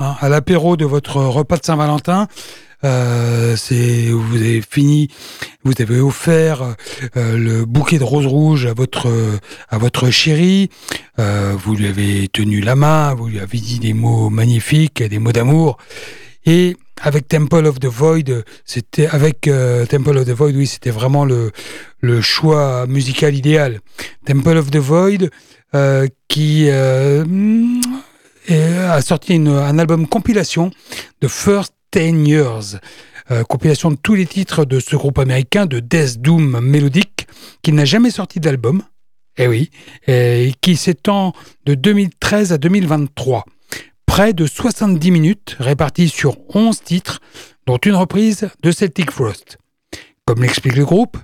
Hein, à l'apéro de votre repas de Saint-Valentin. Euh, vous avez fini, vous avez offert euh, le bouquet de roses rouges à votre à votre chérie. Euh, vous lui avez tenu la main, vous lui avez dit des mots magnifiques, des mots d'amour. Et avec Temple of the Void, c'était avec Temple of the Void, oui, c'était vraiment le le choix musical idéal. Temple of the Void, qui a sorti un album compilation de First Ten Years. Euh, compilation de tous les titres de ce groupe américain de Death Doom mélodique qui n'a jamais sorti d'album. Eh oui, et qui s'étend de 2013 à 2023. Près de 70 minutes réparties sur 11 titres, dont une reprise de Celtic Frost. Comme l'explique le groupe,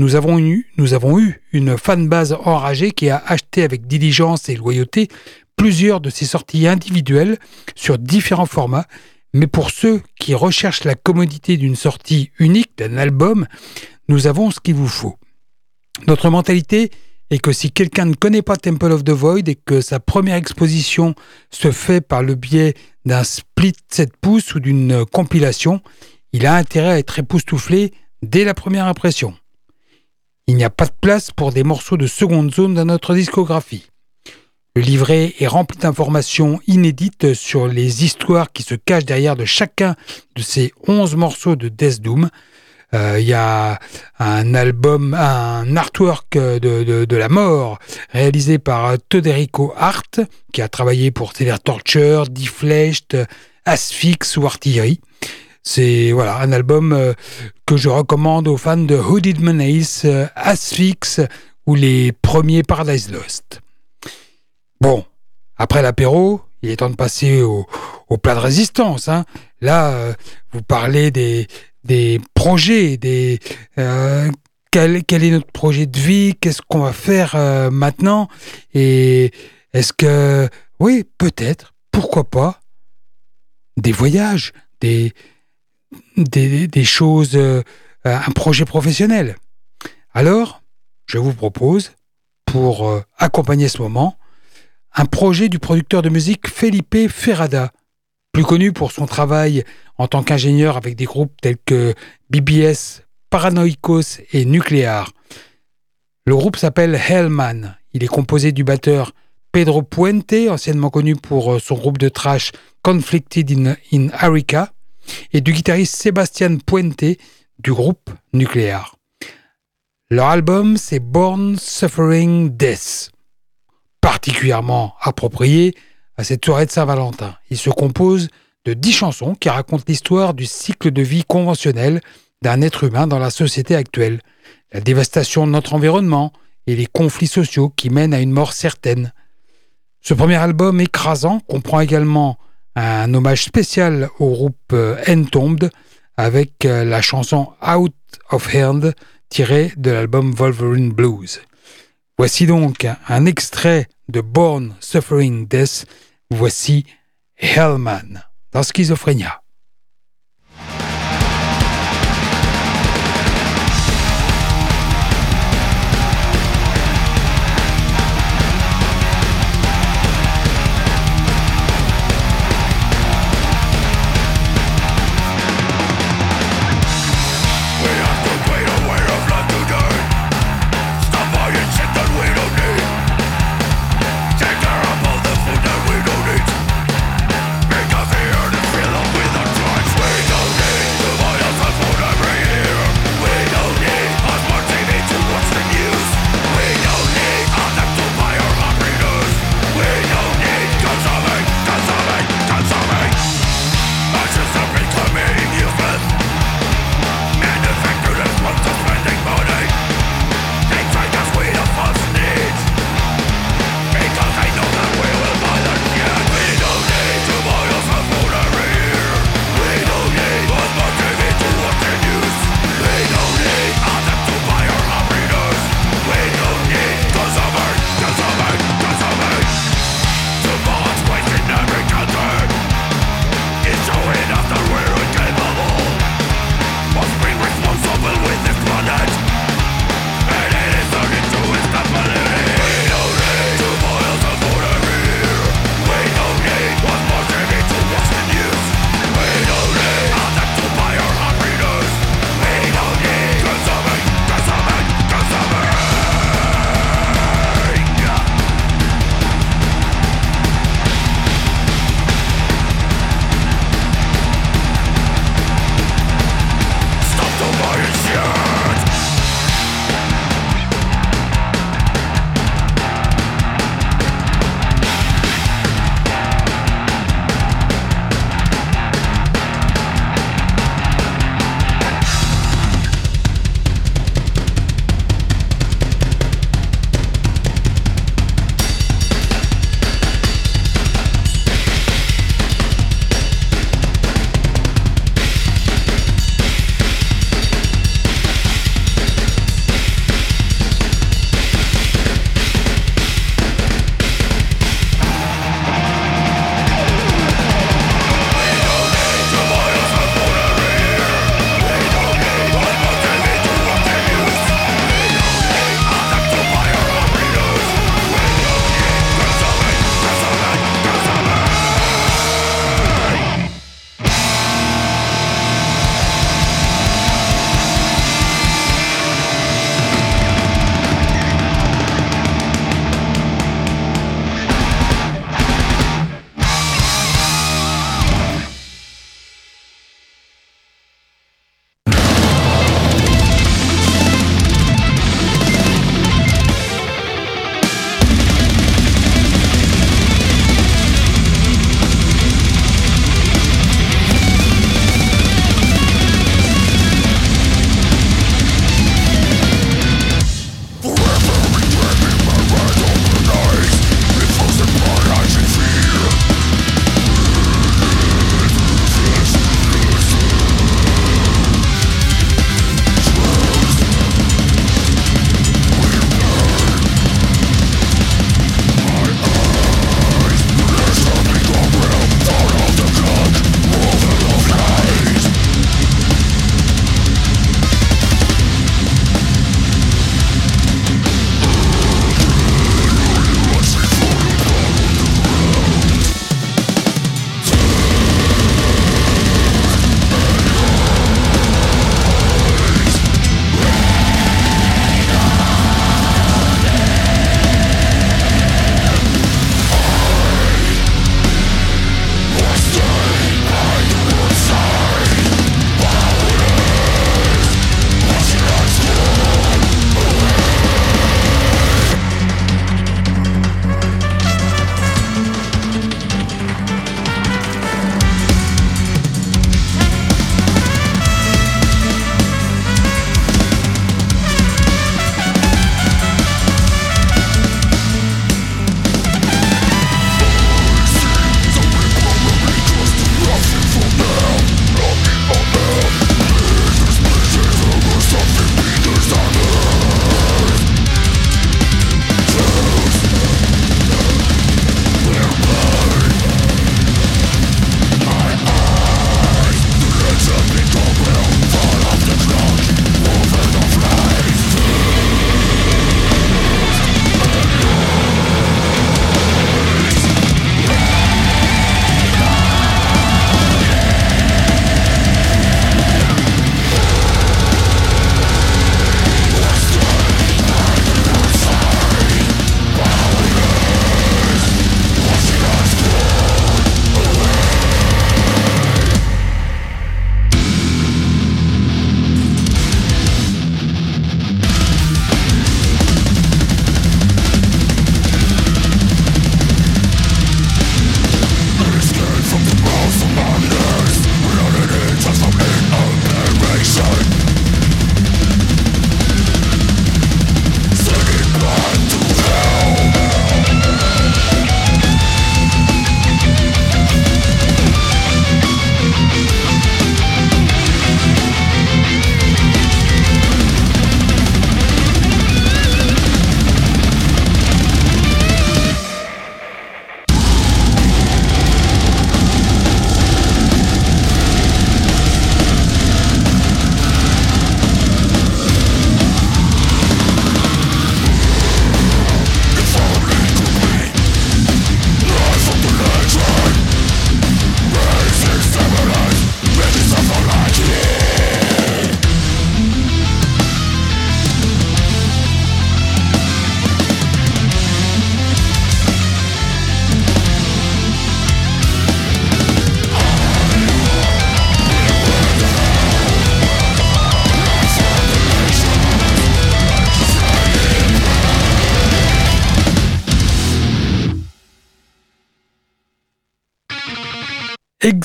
nous avons, eu, nous avons eu une fanbase enragée qui a acheté avec diligence et loyauté plusieurs de ces sorties individuelles sur différents formats, mais pour ceux qui recherchent la commodité d'une sortie unique d'un album, nous avons ce qu'il vous faut. Notre mentalité est que si quelqu'un ne connaît pas Temple of the Void et que sa première exposition se fait par le biais d'un split 7 pouces ou d'une compilation, il a intérêt à être époustouflé dès la première impression. Il n'y a pas de place pour des morceaux de seconde zone dans notre discographie. Le livret est rempli d'informations inédites sur les histoires qui se cachent derrière de chacun de ces 11 morceaux de Death Doom. Euh, il y a un album, un artwork de, la mort réalisé par Toderico Hart, qui a travaillé pour Sever Torture, Defleshed, Asphyx ou Artillery. C'est voilà un album euh, que je recommande aux fans de Hooded Menace, euh, Asphyx ou les premiers Paradise Lost. Bon, après l'apéro, il est temps de passer au, plat de résistance. Hein. Là, euh, vous parlez des, projets, des euh, quel, est notre projet de vie, qu'est-ce qu'on va faire euh, maintenant, et est-ce que, oui, peut-être, pourquoi pas, des voyages, des, choses, un projet professionnel? Alors, je vous propose, pour accompagner ce moment, un projet du producteur de musique Felipe Ferrada, plus connu pour son travail en tant qu'ingénieur avec des groupes tels que BBS, Paranoicos et Nuclear. Le groupe s'appelle Hellman. Il est composé du batteur Pedro Puente, anciennement connu pour euh, son groupe de trash Conflicted in, Arica, et du guitariste Sébastien Puente du groupe Nuclear. Leur album, c'est Born Suffering Death, particulièrement approprié à cette soirée de Saint-Valentin. Il se compose de dix chansons qui racontent l'histoire du cycle de vie conventionnel d'un être humain dans la société actuelle, la dévastation de notre environnement et les conflits sociaux qui mènent à une mort certaine. Ce premier album écrasant comprend également un hommage spécial au groupe euh, Entombed avec euh, la chanson Out of Hand tirée de l'album Wolverine Blues. Voici donc un extrait de Born Suffering Death. Voici Hellman dans Schizophrénia.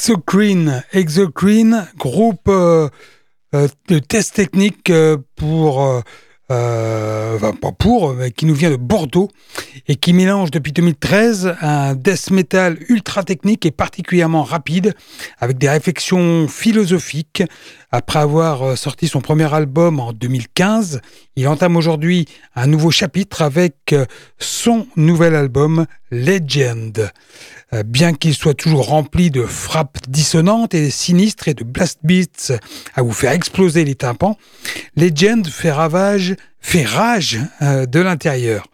Exocrine, Exocrine, groupe euh, euh, de test technique euh, pour pas pour, qui nous vient de Bordeaux et qui mélange depuis 2013 un death metal ultra technique et particulièrement rapide avec des réflexions philosophiques. Après avoir sorti son premier album en 2015, il entame aujourd'hui un nouveau chapitre avec son nouvel album Legend. Euh, bien qu'il soit toujours rempli de frappes dissonantes et sinistres et de blast beats à vous faire exploser les tympans, Legend fait ravage, fait rage euh, de l'intérieur.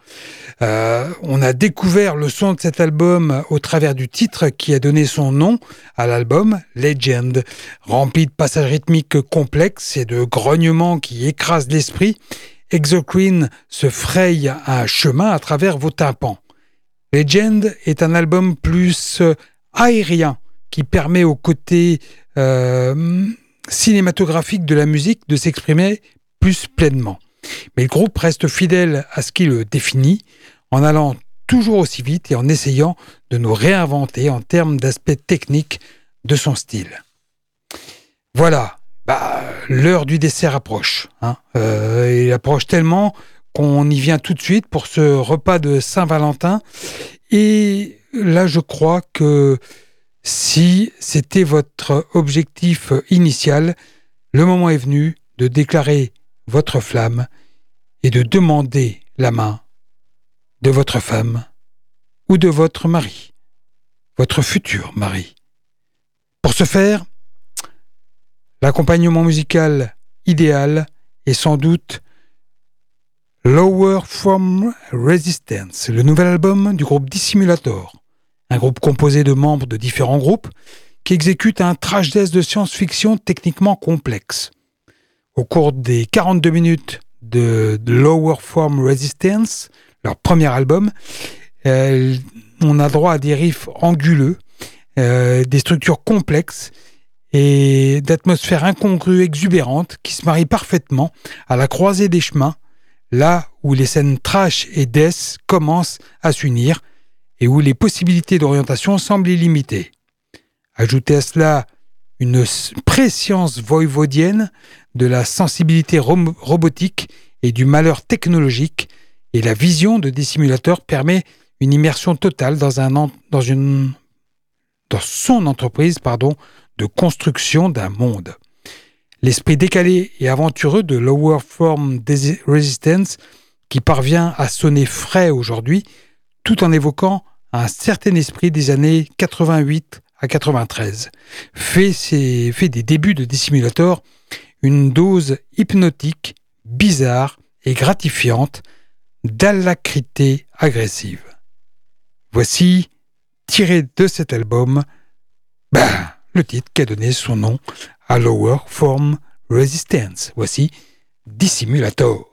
Euh, on a découvert le son de cet album au travers du titre qui a donné son nom à l'album, Legend, rempli de passages rythmiques complexes et de grognements qui écrasent l'esprit. Exocrine se fraye un chemin à travers vos tympans. Legend est un album plus euh, aérien qui permet au côté euh, cinématographique de la musique de s'exprimer plus pleinement. Mais le groupe reste fidèle à ce qui le définit en allant toujours aussi vite et en essayant de nous réinventer en termes d'aspect technique de son style. Voilà, bah, l'heure du dessert approche. Hein. Euh, il approche tellement qu'on y vient tout de suite pour ce repas de Saint-Valentin. Et là, je crois que si c'était votre objectif initial, le moment est venu de déclarer votre flamme et de demander la main de votre femme ou de votre mari, votre futur mari. Pour ce faire, l'accompagnement musical idéal est sans doute Lower From Resistance, le nouvel album du groupe Dissimulator, un groupe composé de membres de différents groupes qui exécutent un trash death de science-fiction techniquement complexe. Au cours des 42 minutes de, Lower Form Resistance, leur premier album, euh, on a droit à des riffs anguleux, euh, des structures complexes et d'atmosphères incongrues exubérantes qui se marient parfaitement à la croisée des chemins là où les scènes trash et death commencent à s'unir et où les possibilités d'orientation semblent illimitées. Ajoutez à cela une préscience voivodienne de la sensibilité robotique et du malheur technologique, et la vision de dissimulateur permet une immersion totale dans, dans son entreprise pardon, de construction d'un monde. L'esprit décalé et aventureux de Lower Form Resistance qui parvient à sonner frais aujourd'hui tout en évoquant un certain esprit des années 88 à 93, fait, des débuts de Dissimulator une dose hypnotique, bizarre et gratifiante d'alacrité agressive. Voici, tiré de cet album, ben, le titre qui a donné son nom à Lower Form Resistance. Voici Dissimulator.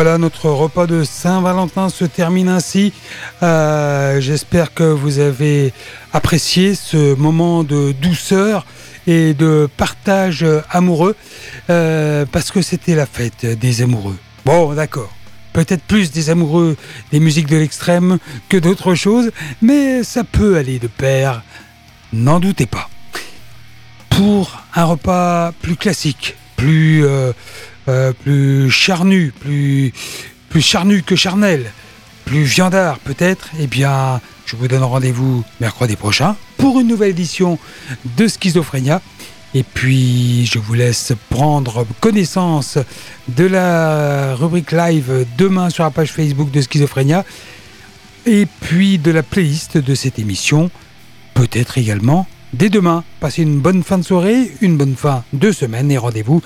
Voilà, notre repas de Saint-Valentin se termine ainsi. Euh, j'espère que vous avez apprécié ce moment de douceur et de partage amoureux, euh, parce que c'était la fête des amoureux. Bon, d'accord. Peut-être plus des amoureux des musiques de l'extrême que d'autres choses, mais ça peut aller de pair, n'en doutez pas. Pour un repas plus classique, plus euh, euh, plus charnu, plus, charnu que charnel, plus viandard peut-être, eh bien, je vous donne rendez-vous mercredi prochain pour une nouvelle édition de Schizophrénia. Et puis, je vous laisse prendre connaissance de la rubrique live demain sur la page Facebook de Schizophrénia. Et puis de la playlist de cette émission, peut-être également dès demain. Passez une bonne fin de soirée, une bonne fin de semaine et rendez-vous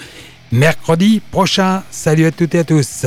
mercredi prochain. Salut à toutes et à tous.